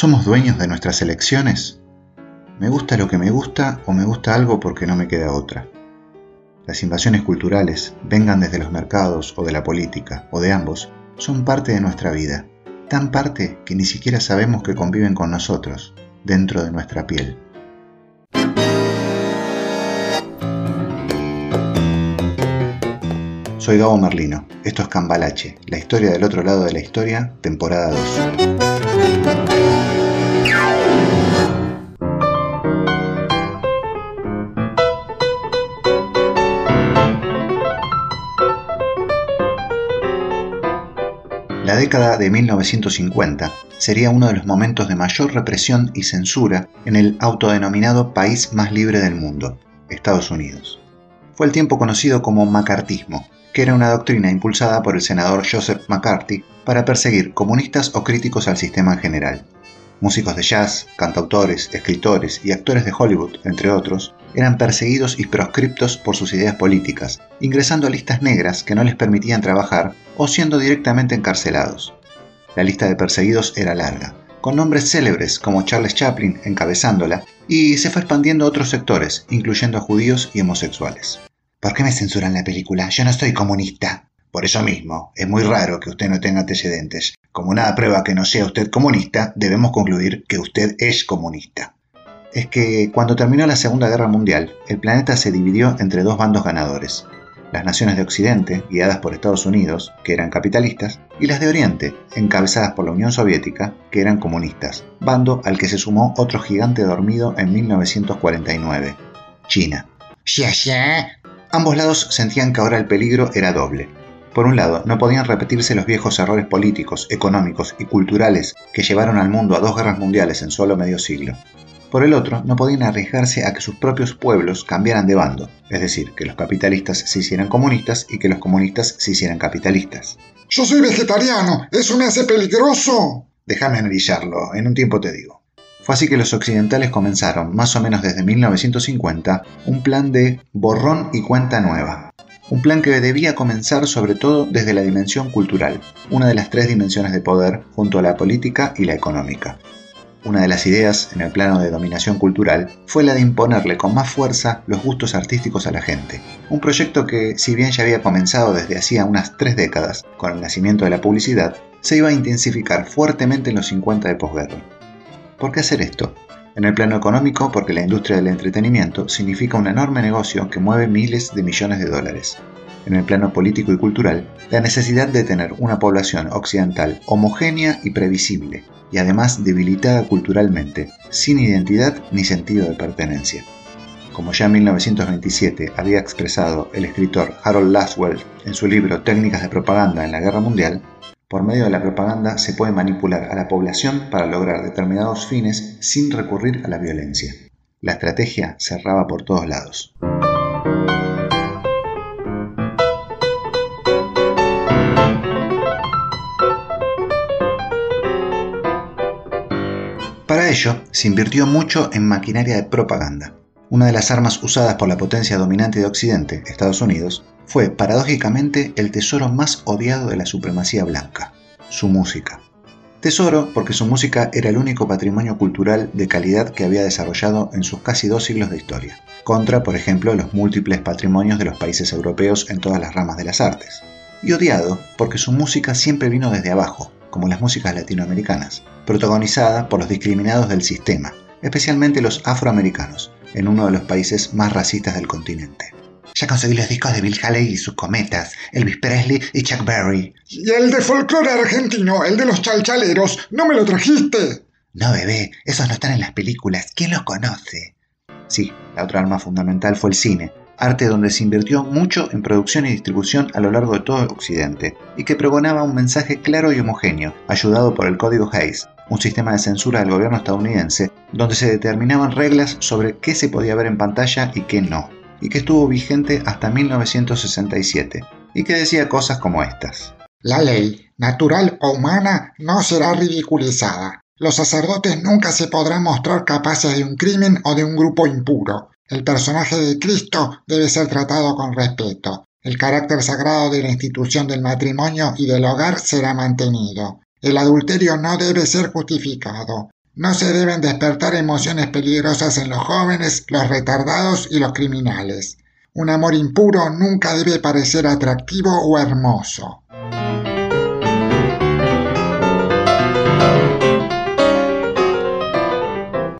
¿Somos dueños de nuestras elecciones? ¿Me gusta lo que me gusta o me gusta algo porque no me queda otra? Las invasiones culturales, vengan desde los mercados o de la política, o de ambos, son parte de nuestra vida, tan parte que ni siquiera sabemos que conviven con nosotros, dentro de nuestra piel. Soy Gabo Merlino, esto es Cambalache, la historia del otro lado de la historia, temporada 2. Década de 1950 sería uno de los momentos de mayor represión y censura en el autodenominado país más libre del mundo, Estados Unidos. Fue el tiempo conocido como macartismo, que era una doctrina impulsada por el senador Joseph McCarthy para perseguir comunistas o críticos al sistema en general. Músicos de jazz, cantautores, escritores y actores de Hollywood, entre otros, eran perseguidos y proscriptos por sus ideas políticas, ingresando a listas negras que no les permitían trabajar o siendo directamente encarcelados. La lista de perseguidos era larga, con nombres célebres como Charles Chaplin encabezándola, y se fue expandiendo a otros sectores, incluyendo a judíos y homosexuales. ¿Por qué me censuran la película? Yo no soy comunista. Por eso mismo, es muy raro que usted no tenga antecedentes. Como nada prueba que no sea usted comunista, debemos concluir que usted es comunista. Es que cuando terminó la Segunda Guerra Mundial, el planeta se dividió entre dos bandos ganadores. Las naciones de Occidente, guiadas por Estados Unidos, que eran capitalistas, y las de Oriente, encabezadas por la Unión Soviética, que eran comunistas, bando al que se sumó otro gigante dormido en 1949, China. Ambos lados sentían que ahora el peligro era doble. Por un lado, no podían repetirse los viejos errores políticos, económicos y culturales que llevaron al mundo a dos guerras mundiales en solo medio siglo. Por el otro, no podían arriesgarse a que sus propios pueblos cambiaran de bando, es decir, que los capitalistas se hicieran comunistas y que los comunistas se hicieran capitalistas. Yo soy vegetariano, eso me hace peligroso. Déjame analizarlo, en un tiempo te digo. Fue así que los occidentales comenzaron, más o menos desde 1950, un plan de borrón y cuenta nueva, un plan que debía comenzar sobre todo desde la dimensión cultural, una de las tres dimensiones de poder junto a la política y la económica. Una de las ideas en el plano de dominación cultural fue la de imponerle con más fuerza los gustos artísticos a la gente, un proyecto que, si bien ya había comenzado desde hacía unas tres décadas, con el nacimiento de la publicidad, se iba a intensificar fuertemente en los 50 de posguerra. ¿Por qué hacer esto? En el plano económico, porque la industria del entretenimiento significa un enorme negocio que mueve miles de millones de dólares. En el plano político y cultural, la necesidad de tener una población occidental homogénea y previsible, y además debilitada culturalmente, sin identidad ni sentido de pertenencia. Como ya en 1927 había expresado el escritor Harold Laswell en su libro Técnicas de propaganda en la Guerra Mundial, por medio de la propaganda se puede manipular a la población para lograr determinados fines sin recurrir a la violencia. La estrategia cerraba por todos lados. Para ello, se invirtió mucho en maquinaria de propaganda. Una de las armas usadas por la potencia dominante de Occidente, Estados Unidos, fue paradójicamente el tesoro más odiado de la supremacía blanca, su música. Tesoro porque su música era el único patrimonio cultural de calidad que había desarrollado en sus casi dos siglos de historia, contra, por ejemplo, los múltiples patrimonios de los países europeos en todas las ramas de las artes. Y odiado porque su música siempre vino desde abajo, como las músicas latinoamericanas, protagonizada por los discriminados del sistema, especialmente los afroamericanos, en uno de los países más racistas del continente. Ya conseguí los discos de Bill Haley y sus cometas, Elvis Presley y Chuck Berry. Y el de folclore argentino, el de los chalchaleros, ¿no me lo trajiste? No, bebé, esos no están en las películas. ¿Quién los conoce? Sí, la otra arma fundamental fue el cine, arte donde se invirtió mucho en producción y distribución a lo largo de todo Occidente, y que pregonaba un mensaje claro y homogéneo, ayudado por el Código Hayes, un sistema de censura del gobierno estadounidense, donde se determinaban reglas sobre qué se podía ver en pantalla y qué no y que estuvo vigente hasta 1967, y que decía cosas como estas. La ley, natural o humana, no será ridiculizada. Los sacerdotes nunca se podrán mostrar capaces de un crimen o de un grupo impuro. El personaje de Cristo debe ser tratado con respeto. El carácter sagrado de la institución del matrimonio y del hogar será mantenido. El adulterio no debe ser justificado. No se deben despertar emociones peligrosas en los jóvenes, los retardados y los criminales. Un amor impuro nunca debe parecer atractivo o hermoso.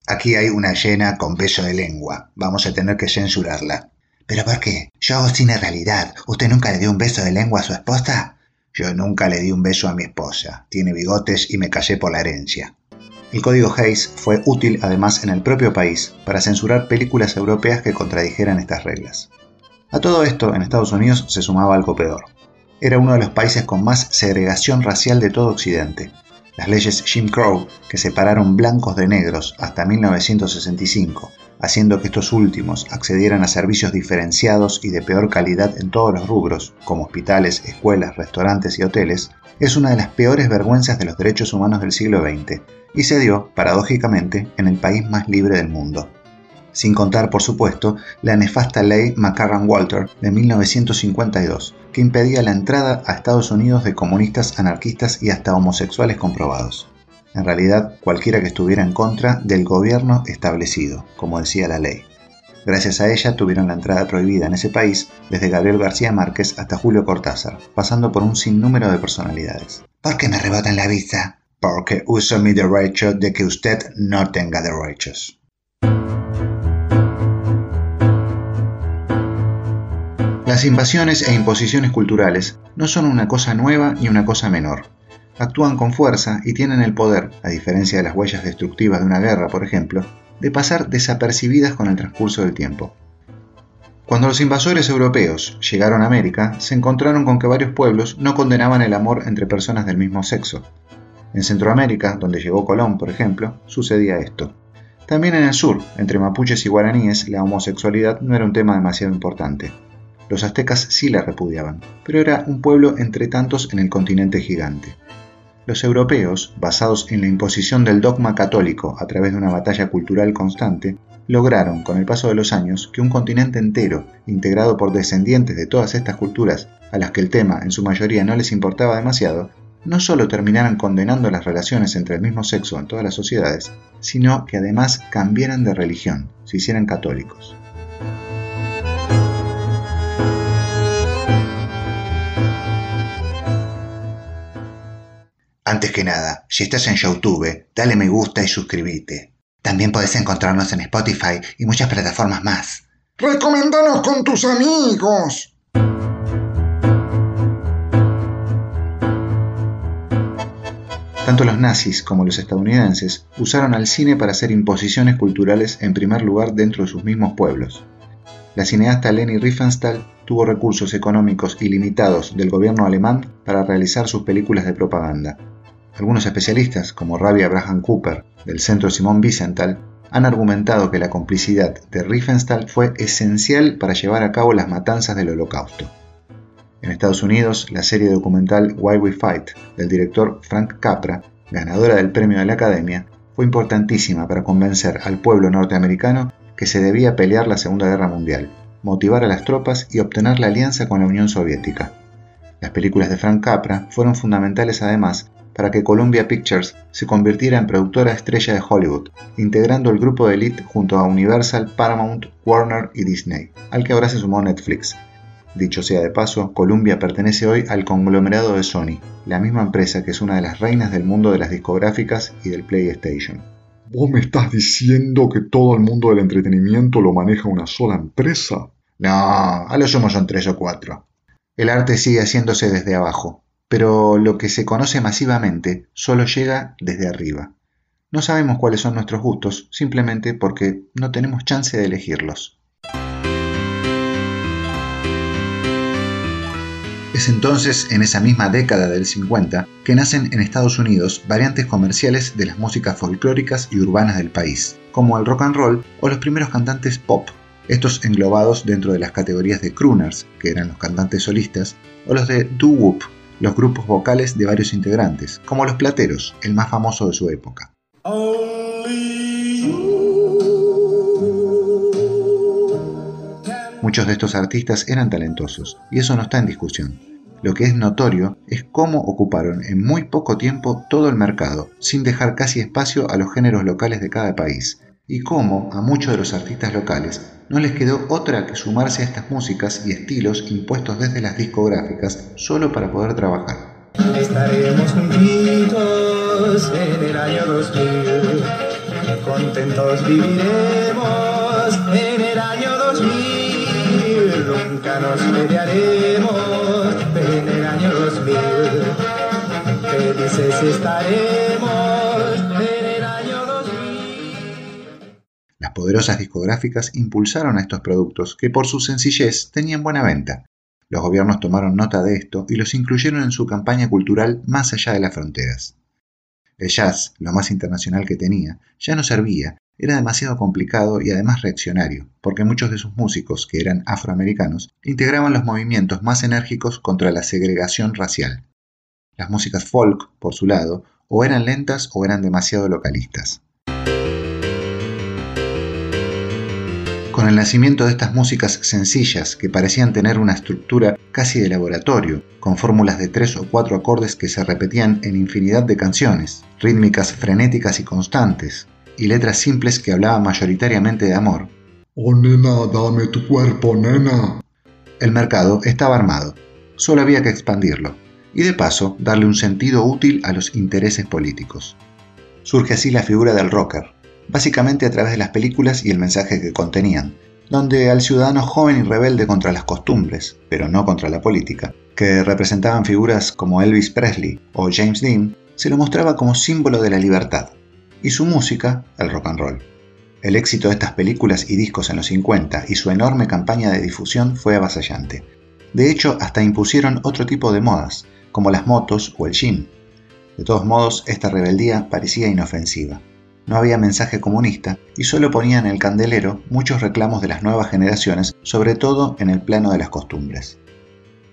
Aquí hay una llena con beso de lengua. Vamos a tener que censurarla. ¿Pero por qué? Yo cine realidad. ¿Usted nunca le dio un beso de lengua a su esposa? Yo nunca le di un beso a mi esposa. Tiene bigotes y me casé por la herencia. El código Hayes fue útil además en el propio país para censurar películas europeas que contradijeran estas reglas. A todo esto, en Estados Unidos se sumaba algo peor. Era uno de los países con más segregación racial de todo Occidente, las leyes Jim Crow, que separaron blancos de negros hasta 1965, haciendo que estos últimos accedieran a servicios diferenciados y de peor calidad en todos los rubros, como hospitales, escuelas, restaurantes y hoteles, es una de las peores vergüenzas de los derechos humanos del siglo XX, y se dio, paradójicamente, en el país más libre del mundo sin contar, por supuesto, la nefasta ley McCarran-Walter de 1952, que impedía la entrada a Estados Unidos de comunistas, anarquistas y hasta homosexuales comprobados. En realidad, cualquiera que estuviera en contra del gobierno establecido, como decía la ley. Gracias a ella tuvieron la entrada prohibida en ese país desde Gabriel García Márquez hasta Julio Cortázar, pasando por un sinnúmero de personalidades. ¿Por qué me rebotan la vista? Porque uso mi derecho de que usted no tenga derechos. Las invasiones e imposiciones culturales no son una cosa nueva ni una cosa menor. Actúan con fuerza y tienen el poder, a diferencia de las huellas destructivas de una guerra, por ejemplo, de pasar desapercibidas con el transcurso del tiempo. Cuando los invasores europeos llegaron a América, se encontraron con que varios pueblos no condenaban el amor entre personas del mismo sexo. En Centroamérica, donde llegó Colón, por ejemplo, sucedía esto. También en el sur, entre mapuches y guaraníes, la homosexualidad no era un tema demasiado importante. Los aztecas sí la repudiaban, pero era un pueblo entre tantos en el continente gigante. Los europeos, basados en la imposición del dogma católico a través de una batalla cultural constante, lograron, con el paso de los años, que un continente entero, integrado por descendientes de todas estas culturas, a las que el tema en su mayoría no les importaba demasiado, no solo terminaran condenando las relaciones entre el mismo sexo en todas las sociedades, sino que además cambiaran de religión, se hicieran católicos. Antes que nada, si estás en YouTube, dale me gusta y suscríbete. También podés encontrarnos en Spotify y muchas plataformas más. ¡Recomendanos con tus amigos! Tanto los nazis como los estadounidenses usaron al cine para hacer imposiciones culturales en primer lugar dentro de sus mismos pueblos. La cineasta Leni Riefenstahl tuvo recursos económicos ilimitados del gobierno alemán para realizar sus películas de propaganda, algunos especialistas, como Rabbi Abraham Cooper, del Centro Simón Wiesenthal, han argumentado que la complicidad de Riefenstahl fue esencial para llevar a cabo las matanzas del Holocausto. En Estados Unidos, la serie documental Why We Fight, del director Frank Capra, ganadora del premio de la Academia, fue importantísima para convencer al pueblo norteamericano que se debía pelear la Segunda Guerra Mundial, motivar a las tropas y obtener la alianza con la Unión Soviética. Las películas de Frank Capra fueron fundamentales además para que Columbia Pictures se convirtiera en productora estrella de Hollywood, integrando el grupo de elite junto a Universal, Paramount, Warner y Disney, al que ahora se sumó Netflix. Dicho sea de paso, Columbia pertenece hoy al conglomerado de Sony, la misma empresa que es una de las reinas del mundo de las discográficas y del PlayStation. ¿Vos me estás diciendo que todo el mundo del entretenimiento lo maneja una sola empresa? No, a lo sumo son tres o cuatro. El arte sigue haciéndose desde abajo, pero lo que se conoce masivamente solo llega desde arriba. No sabemos cuáles son nuestros gustos simplemente porque no tenemos chance de elegirlos. Es entonces, en esa misma década del 50, que nacen en Estados Unidos variantes comerciales de las músicas folclóricas y urbanas del país, como el rock and roll o los primeros cantantes pop, estos englobados dentro de las categorías de crooners, que eran los cantantes solistas, o los de doo-wop, los grupos vocales de varios integrantes, como Los Plateros, el más famoso de su época. Muchos de estos artistas eran talentosos, y eso no está en discusión. Lo que es notorio es cómo ocuparon en muy poco tiempo todo el mercado, sin dejar casi espacio a los géneros locales de cada país, y cómo a muchos de los artistas locales no les quedó otra que sumarse a estas músicas y estilos impuestos desde las discográficas solo para poder trabajar. Estaremos juntitos en el año 2000, contentos viviremos en el año 2000, nunca nos pelearemos en el año 2000, felices estaremos Las poderosas discográficas impulsaron a estos productos que por su sencillez tenían buena venta. Los gobiernos tomaron nota de esto y los incluyeron en su campaña cultural más allá de las fronteras. El jazz, lo más internacional que tenía, ya no servía, era demasiado complicado y además reaccionario, porque muchos de sus músicos, que eran afroamericanos, integraban los movimientos más enérgicos contra la segregación racial. Las músicas folk, por su lado, o eran lentas o eran demasiado localistas. Con el nacimiento de estas músicas sencillas que parecían tener una estructura casi de laboratorio, con fórmulas de tres o cuatro acordes que se repetían en infinidad de canciones, rítmicas frenéticas y constantes, y letras simples que hablaban mayoritariamente de amor, Oh nena, dame tu cuerpo, nena. el mercado estaba armado, solo había que expandirlo, y de paso darle un sentido útil a los intereses políticos. Surge así la figura del rocker, básicamente a través de las películas y el mensaje que contenían, donde al ciudadano joven y rebelde contra las costumbres, pero no contra la política, que representaban figuras como Elvis Presley o James Dean, se lo mostraba como símbolo de la libertad, y su música, el rock and roll. El éxito de estas películas y discos en los 50 y su enorme campaña de difusión fue avasallante. De hecho, hasta impusieron otro tipo de modas, como las motos o el jean. De todos modos, esta rebeldía parecía inofensiva. No había mensaje comunista y solo ponía en el candelero muchos reclamos de las nuevas generaciones, sobre todo en el plano de las costumbres.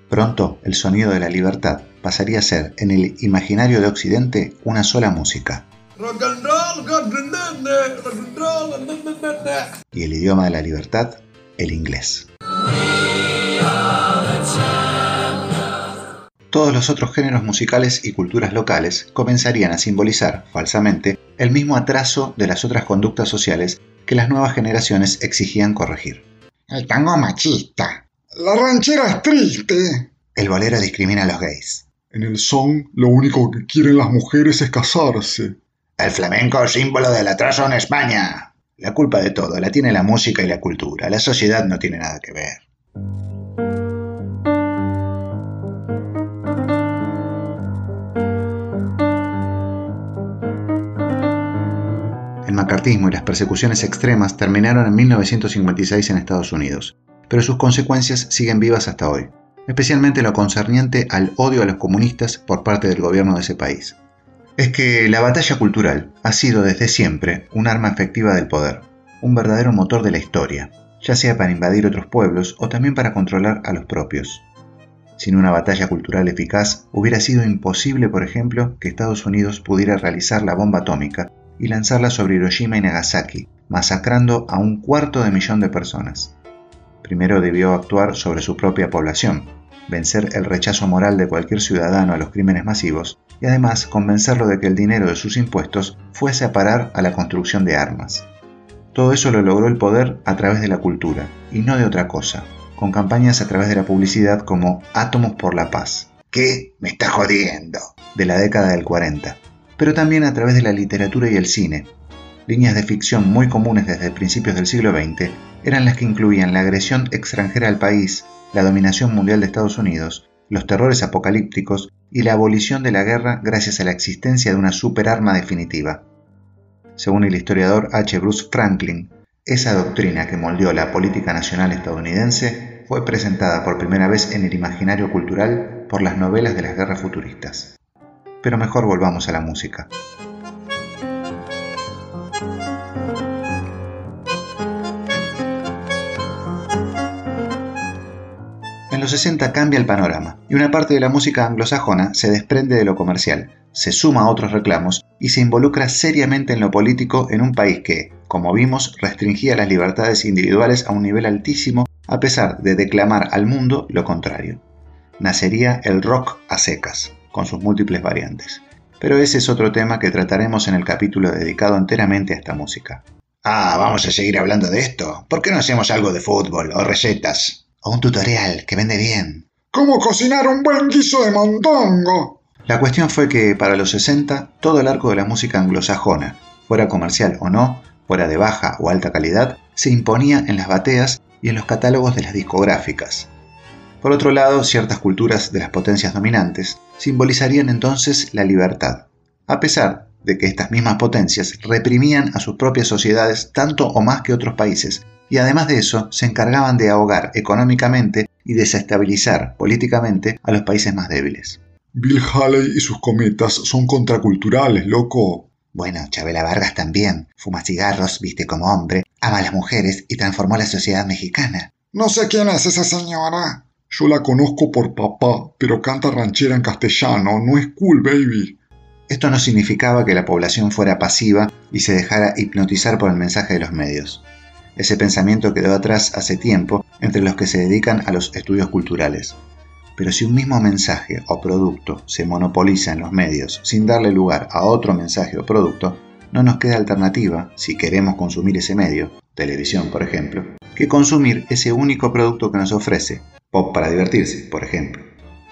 Pronto, el sonido de la libertad pasaría a ser, en el imaginario de Occidente, una sola música. Y el idioma de la libertad, el inglés. Todos los otros géneros musicales y culturas locales comenzarían a simbolizar, falsamente, el mismo atraso de las otras conductas sociales que las nuevas generaciones exigían corregir. El tango machista. La ranchera es triste. El bolero discrimina a los gays. En el son, lo único que quieren las mujeres es casarse. El flamenco es símbolo del atraso en España. La culpa de todo la tiene la música y la cultura. La sociedad no tiene nada que ver. Macartismo y las persecuciones extremas terminaron en 1956 en Estados Unidos, pero sus consecuencias siguen vivas hasta hoy, especialmente lo concerniente al odio a los comunistas por parte del gobierno de ese país. Es que la batalla cultural ha sido desde siempre un arma efectiva del poder, un verdadero motor de la historia, ya sea para invadir otros pueblos o también para controlar a los propios. Sin una batalla cultural eficaz, hubiera sido imposible, por ejemplo, que Estados Unidos pudiera realizar la bomba atómica y lanzarla sobre Hiroshima y Nagasaki, masacrando a un cuarto de millón de personas. Primero debió actuar sobre su propia población, vencer el rechazo moral de cualquier ciudadano a los crímenes masivos y además convencerlo de que el dinero de sus impuestos fuese a parar a la construcción de armas. Todo eso lo logró el poder a través de la cultura, y no de otra cosa, con campañas a través de la publicidad como Átomos por la Paz. ¿Qué? Me está jodiendo. De la década del 40. Pero también a través de la literatura y el cine. Líneas de ficción muy comunes desde principios del siglo XX eran las que incluían la agresión extranjera al país, la dominación mundial de Estados Unidos, los terrores apocalípticos y la abolición de la guerra gracias a la existencia de una superarma definitiva. Según el historiador H. Bruce Franklin, esa doctrina que moldeó la política nacional estadounidense fue presentada por primera vez en el imaginario cultural por las novelas de las guerras futuristas. Pero mejor volvamos a la música. En los 60 cambia el panorama y una parte de la música anglosajona se desprende de lo comercial, se suma a otros reclamos y se involucra seriamente en lo político en un país que, como vimos, restringía las libertades individuales a un nivel altísimo a pesar de declamar al mundo lo contrario. nacería el rock a secas, con sus múltiples variantes. Pero ese es otro tema que trataremos en el capítulo dedicado enteramente a esta música. Ah, vamos a seguir hablando de esto. ¿Por qué no hacemos algo de fútbol o recetas? O un tutorial que vende bien. ¿Cómo cocinar un buen guiso de mondongo? La cuestión fue que para los 60 todo el arco de la música anglosajona, fuera comercial o no, fuera de baja o alta calidad, se imponía en las bateas y en los catálogos de las discográficas. Por otro lado, ciertas culturas de las potencias dominantes simbolizarían entonces la libertad, a pesar de que estas mismas potencias reprimían a sus propias sociedades tanto o más que otros países, y además de eso se encargaban de ahogar económicamente y desestabilizar políticamente a los países más débiles. Bill Haley y sus cometas son contraculturales, loco. Bueno, Chabela Vargas también. Fuma cigarros, viste como hombre, ama a las mujeres y transformó la sociedad mexicana. No sé quién es esa señora. Yo la conozco por papá, pero canta ranchera en castellano. No es cool, baby. Esto no significaba que la población fuera pasiva y se dejara hipnotizar por el mensaje de los medios. Ese pensamiento quedó atrás hace tiempo entre los que se dedican a los estudios culturales. Pero si un mismo mensaje o producto se monopoliza en los medios sin darle lugar a otro mensaje o producto, no nos queda alternativa, si queremos consumir ese medio, televisión por ejemplo, que consumir ese único producto que nos ofrece, pop para divertirse, por ejemplo.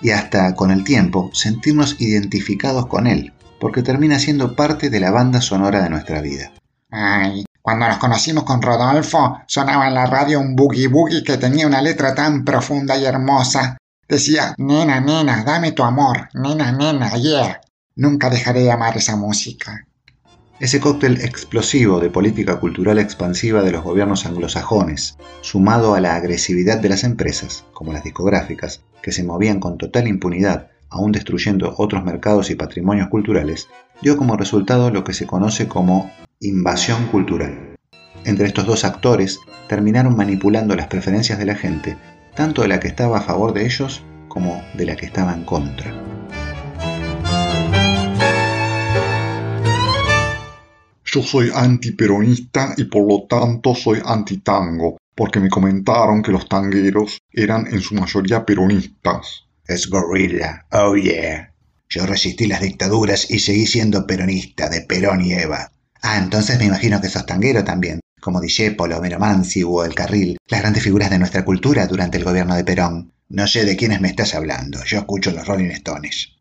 Y hasta con el tiempo sentirnos identificados con él, porque termina siendo parte de la banda sonora de nuestra vida. Ay, cuando nos conocimos con Rodolfo, sonaba en la radio un boogie boogie que tenía una letra tan profunda y hermosa. Decía, nena, nena, dame tu amor, nena, nena, yeah. Nunca dejaré de amar esa música. Ese cóctel explosivo de política cultural expansiva de los gobiernos anglosajones, sumado a la agresividad de las empresas, como las discográficas, que se movían con total impunidad, aún destruyendo otros mercados y patrimonios culturales, dio como resultado lo que se conoce como invasión cultural. Entre estos dos actores terminaron manipulando las preferencias de la gente, tanto de la que estaba a favor de ellos como de la que estaba en contra. Yo soy antiperonista y por lo tanto soy antitango, porque me comentaron que los tangueros eran en su mayoría peronistas. Es gorilla, oh yeah. Yo resistí las dictaduras y seguí siendo peronista, de Perón y Eva. Ah, entonces me imagino que sos tanguero también, como Discepolo, Meromansi o El Carril, las grandes figuras de nuestra cultura durante el gobierno de Perón. No sé de quiénes me estás hablando, yo escucho los Rolling Stones.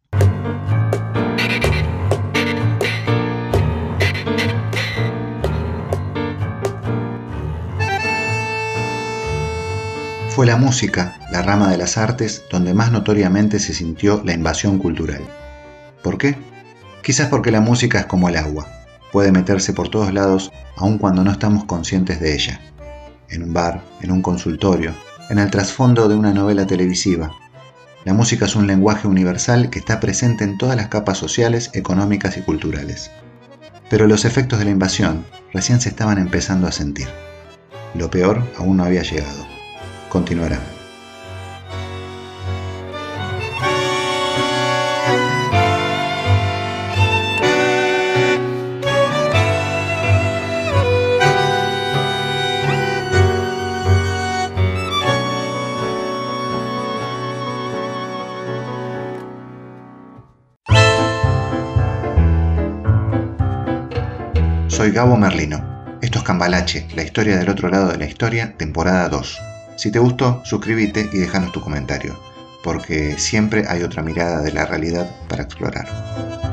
Fue la música, la rama de las artes, donde más notoriamente se sintió la invasión cultural. ¿Por qué? Quizás porque la música es como el agua, puede meterse por todos lados aun cuando no estamos conscientes de ella. En un bar, en un consultorio, en el trasfondo de una novela televisiva. La música es un lenguaje universal que está presente en todas las capas sociales, económicas y culturales. Pero los efectos de la invasión recién se estaban empezando a sentir. Lo peor aún no había llegado continuará. Soy Gabo Merlino. Esto es Cambalache, la historia del otro lado de la historia, temporada 2. Si te gustó, suscríbete y déjanos tu comentario, porque siempre hay otra mirada de la realidad para explorar.